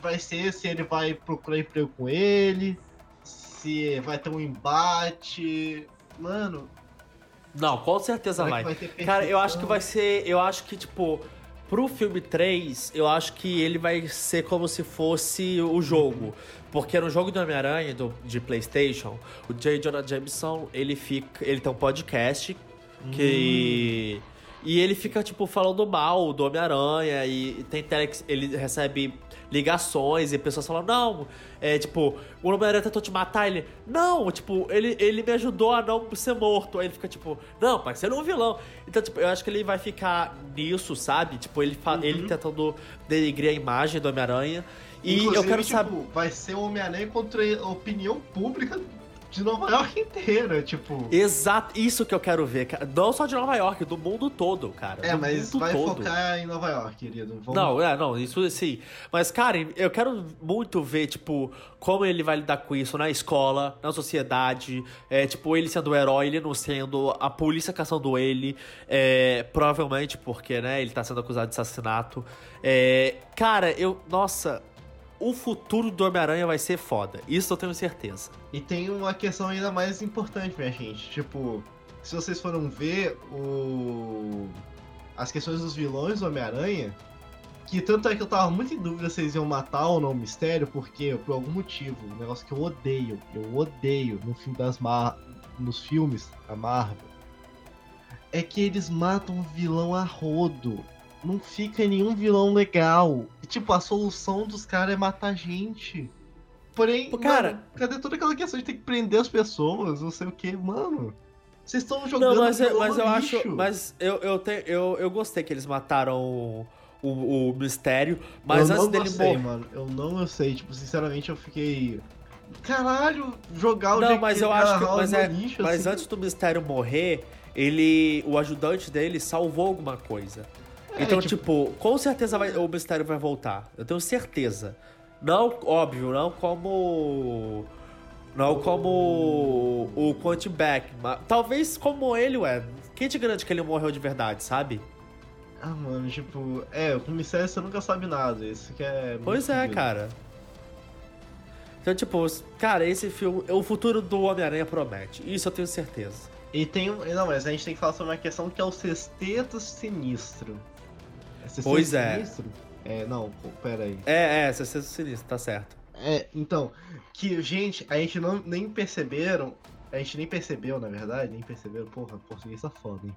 vai ser, se ele vai procurar emprego com ele, se vai ter um embate. Mano. Não, com certeza vai. vai Cara, eu acho que vai ser. Eu acho que, tipo. Pro filme 3, eu acho que ele vai ser como se fosse o jogo. Porque no jogo do Homem-Aranha, de Playstation, o J. Jonah Jameson, ele fica. Ele tem um podcast que. Hum. E ele fica, tipo, falando mal do Homem-Aranha e tem telex, ele recebe ligações e pessoas falam, não, é tipo, o Homem-Aranha tentou te matar, ele, não, tipo, ele, ele me ajudou a não ser morto. Aí ele fica tipo, não, pai, você não é um vilão. Então, tipo, eu acho que ele vai ficar nisso, sabe? Tipo, ele, uhum. ele tentando denigrir a imagem do Homem-Aranha. E Inclusive, eu quero tipo, saber. Vai ser o Homem-Aranha contra a opinião pública de Nova York inteira, tipo. Exato, isso que eu quero ver, cara. Não só de Nova York, do mundo todo, cara. É, mas vai todo. focar em Nova York, querido. Vamos... Não, é, não, isso sim. Mas, cara, eu quero muito ver, tipo, como ele vai lidar com isso na escola, na sociedade. É, tipo, ele sendo o herói, ele não sendo, a polícia caçando ele. É, provavelmente porque, né, ele tá sendo acusado de assassinato. É, cara, eu. Nossa, o futuro do Homem-Aranha vai ser foda. Isso eu tenho certeza. E tem uma questão ainda mais importante, minha gente. Tipo, se vocês foram ver o... as questões dos vilões do Homem-Aranha, que tanto é que eu tava muito em dúvida se eles iam matar ou não o mistério, porque por algum motivo, um negócio que eu odeio, eu odeio no filme das Mar... nos filmes da Marvel, é que eles matam o vilão a rodo não fica nenhum vilão legal. E, tipo, a solução dos caras é matar gente. Porém, Pô, cara, mano, cadê toda aquela questão de ter que prender as pessoas, não sei o que, mano? Vocês estão jogando Não, mas, eu, mas eu acho. Mas eu, eu, te, eu, eu gostei que eles mataram o, o, o mistério. Mas eu antes dele morrer. mano. Eu não eu sei. Tipo, sinceramente, eu fiquei. Caralho, jogar o Não, mas eu acho que. Mas, é, lixo, mas assim. antes do mistério morrer, ele. O ajudante dele salvou alguma coisa. É, então, tipo... tipo, com certeza vai, o mistério vai voltar. Eu tenho certeza. Não, óbvio, não como. Não como o Quentin Beck, mas talvez como ele, ué. Quem te garante que ele morreu de verdade, sabe? Ah, mano, tipo, é, com mistério você nunca sabe nada. Isso que é. Pois é, cara. Então, tipo, cara, esse filme. O futuro do Homem-Aranha promete. Isso eu tenho certeza. E tem. Não, mas a gente tem que falar sobre uma questão que é o sexteto sinistro. É pois é. Sinistro? É, não, pera aí. É, é, Sexteto Sinistro, tá certo. É, então, que, gente, a gente não nem perceberam a gente nem percebeu, na verdade, nem percebeu, porra, português tá foda, hein?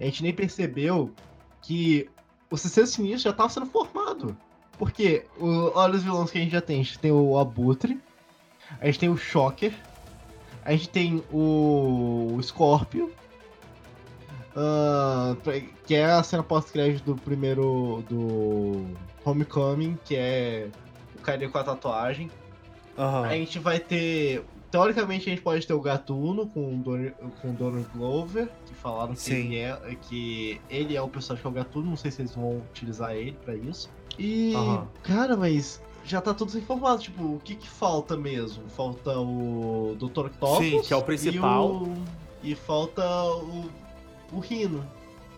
A gente nem percebeu que o Sexteto Sinistro já tava sendo formado. Porque, o, olha os vilões que a gente já tem. A gente tem o Abutre, a gente tem o Shocker, a gente tem o, o Scorpio, uh, que é a cena pós-crédito do primeiro. do Homecoming, que é o cara com a tatuagem. Aham. A gente vai ter. Teoricamente a gente pode ter o Gatuno com o Don- com o Donald Glover, que falaram que Sim. ele, é, que ele é o personagem que é o Gatuno, não sei se eles vão utilizar ele pra isso. E. Aham. Cara, mas já tá tudo informado, tipo, o que que falta mesmo? Falta o Dr. Octopus. Sim, que é o principal. E, o- e falta o, o Rino,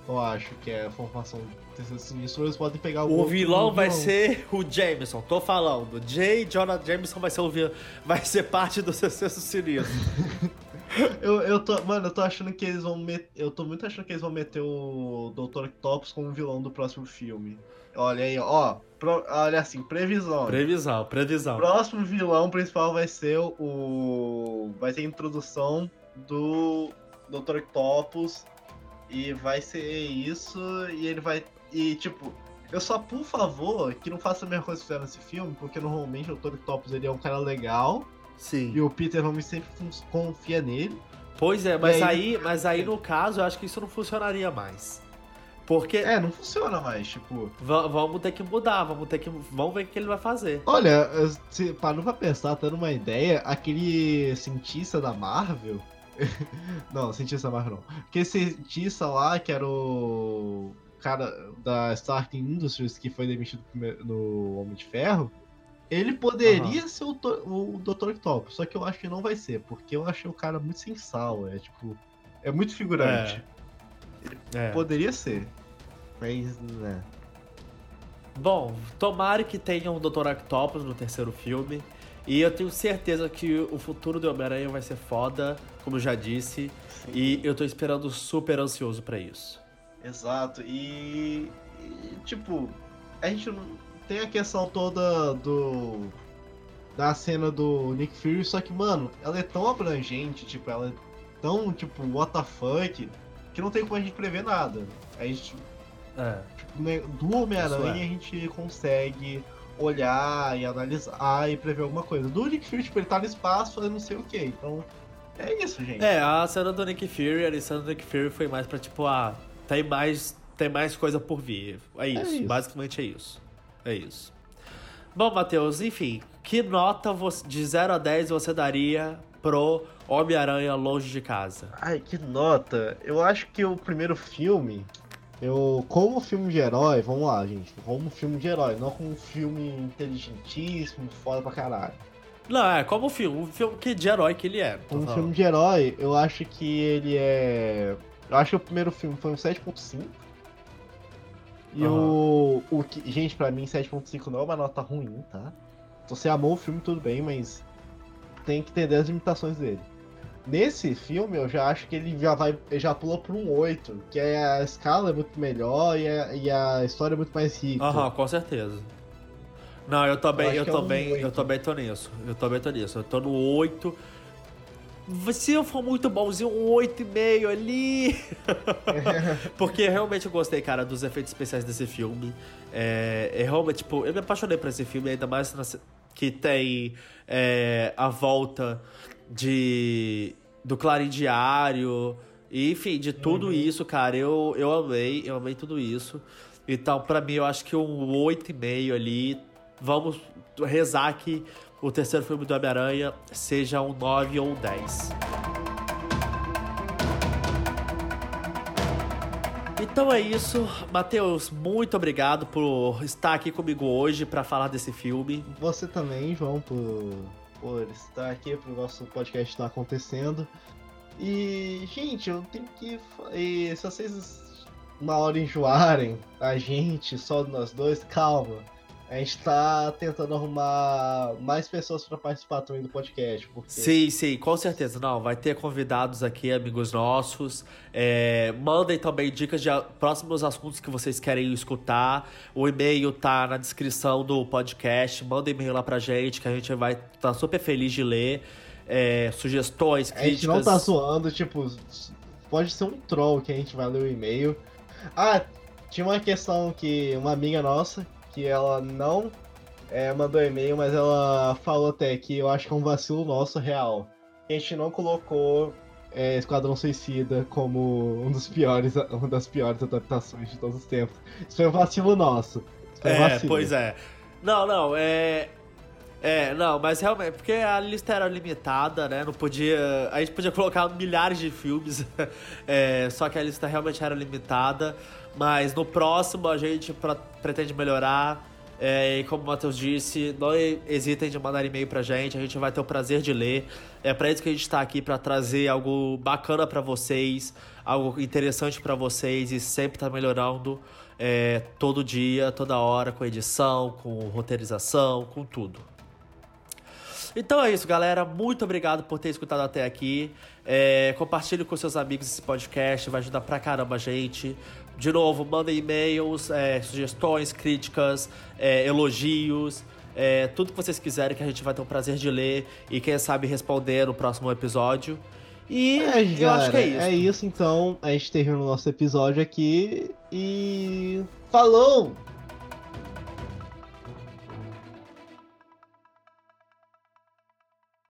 eu acho, que é a formação do terceiro sinistro. Eles podem pegar O outro vilão vai vilão. ser o Jameson, tô falando. J. Jonah Jameson vai ser o vil... vai ser parte do sucesso sinistro. (laughs) Eu, eu tô, mano, eu tô achando que eles vão meter. Eu tô muito achando que eles vão meter o Dr. Octopus como vilão do próximo filme. Olha aí, ó. pro- olha assim, previsão. Previsão, O previsão. próximo vilão principal vai ser o. Vai ter a introdução do Dr. Octopus. E vai ser isso. E ele vai. E tipo, eu só, por favor, que não faça a mesma coisa que fizeram nesse filme, porque normalmente o Dr. Octopus ele é um cara legal. Sim. E o Peter Holmes sempre confia nele. Pois é, mas aí, aí- mas aí no caso eu acho que isso não funcionaria mais. Porque É, não funciona mais, tipo. va- vamos ter que mudar, vamos ter que vamos ver o que ele vai fazer. Olha, se parou pra pensar, tendo uma ideia, aquele cientista da Marvel. (laughs) não, cientista Marvel não. Aquele cientista lá que era o cara da Stark Industries que foi demitido primeiro- no Homem de Ferro. Ele poderia ser o, o Dr. Octopus, só que eu acho que não vai ser, porque eu achei o cara muito sem sal, é tipo. É muito figurante. É. Poderia ser. Mas, né. Bom, tomara que tenha um Dr. Octopus no terceiro filme. E eu tenho certeza que o futuro do Homem-Aranha vai ser foda, como eu já disse. E eu tô esperando super ansioso pra isso. Exato, e, e, tipo, a gente não tem a questão toda do da cena do Nick Fury, só que, mano, ela é tão abrangente, tipo, ela é tão, tipo, what the fuck, que não tem como a gente prever nada. A gente, É. tipo, né, do Homem-Aranha é. a gente consegue olhar e analisar e prever alguma coisa. Do Nick Fury, tipo, ele tá no espaço fazendo não sei o que, então é isso, gente. É, a cena do Nick Fury, a cena do Nick Fury foi mais pra tipo, ah, tem mais, tem mais coisa por vir. É isso, isso. basicamente é isso. É isso. Bom, Matheus, enfim, que nota você- de 0 a 10 você daria pro Homem-Aranha Longe de Casa? Ai, que nota. Eu acho que o primeiro filme, eu como filme de herói, vamos lá, gente, como filme de herói, não como um filme inteligentíssimo, foda pra caralho. Não, é como filme, um filme que, de herói que ele é. Como falando. filme de herói, eu acho que ele é, eu acho que o primeiro filme foi um 7.5. E Aham. o, o que, gente, pra mim 7.5 não é uma nota ruim, tá? Se você amou o filme, tudo bem, mas tem que entender as limitações dele. Nesse filme, eu já acho que ele já vai, já pula pra um 8, que é, a escala é muito melhor e a, e a história é muito mais rica. Aham, com certeza. Não, eu Eu também, acho eu que é um também, eu também tô nisso. Eu também tô nisso. Eu tô no 8. Se eu for muito bonzinho, um 8,5 ali. (laughs) Porque realmente eu gostei, cara, dos efeitos especiais desse filme. É, é realmente, tipo, eu me apaixonei por esse filme, ainda mais na que tem é, a volta de do Clarim Diário, e, enfim, de tudo isso, cara. Eu, eu amei, eu amei tudo isso. Então, pra mim, eu acho que um 8,5 ali. Vamos rezar que o terceiro filme do Homem-Aranha seja um 9 ou um 10. Então é isso, Matheus, muito obrigado por estar aqui comigo hoje pra falar desse filme. Você também, João, por, por estar aqui pro nosso podcast estar acontecendo. E, gente, eu tenho que. E se vocês uma hora enjoarem a gente, só nós dois, calma. A gente tá tentando arrumar mais pessoas pra participar também do podcast. Porque Sim, sim, com certeza. Não, vai ter convidados aqui, amigos nossos. É, mandem também dicas de próximos assuntos que vocês querem escutar. O e-mail tá na descrição do podcast. Mandem e-mail lá pra gente, que a gente vai estar super feliz de ler. é, sugestões, críticas. A gente não tá zoando, tipo, pode ser um troll que a gente vai ler o e-mail. Ah, tinha uma questão que uma amiga nossa, que ela não é, mandou e-mail, mas ela falou até que eu acho que é um vacilo nosso real. A gente não colocou é, Esquadrão Suicida como um dos piores, (laughs) uma das piores adaptações de todos os tempos. Isso foi um vacilo nosso. é, vacilo. pois é. Não, não, é. É, não, mas realmente, porque a lista era limitada, né? Não podia. A gente podia colocar milhares de filmes, (laughs) é, só que a lista realmente era limitada. Mas no próximo a gente pra, pretende melhorar. É, e como o Matheus disse, não hesitem de mandar e-mail pra gente, a gente vai ter o prazer de ler. É para isso que a gente tá aqui para trazer algo bacana para vocês, algo interessante para vocês e sempre tá melhorando é, todo dia, toda hora, com edição, com roteirização, com tudo. Então é isso, galera. Muito obrigado por ter escutado até aqui. É, compartilhe com seus amigos esse podcast, vai ajudar pra caramba a gente. De novo, mandem e-mails, é, sugestões, críticas, é, elogios. É, tudo que vocês quiserem que a gente vai ter o prazer de ler e quem sabe responder no próximo episódio. E é, eu acho que é isso. É isso então, a gente termina o nosso episódio aqui e falou!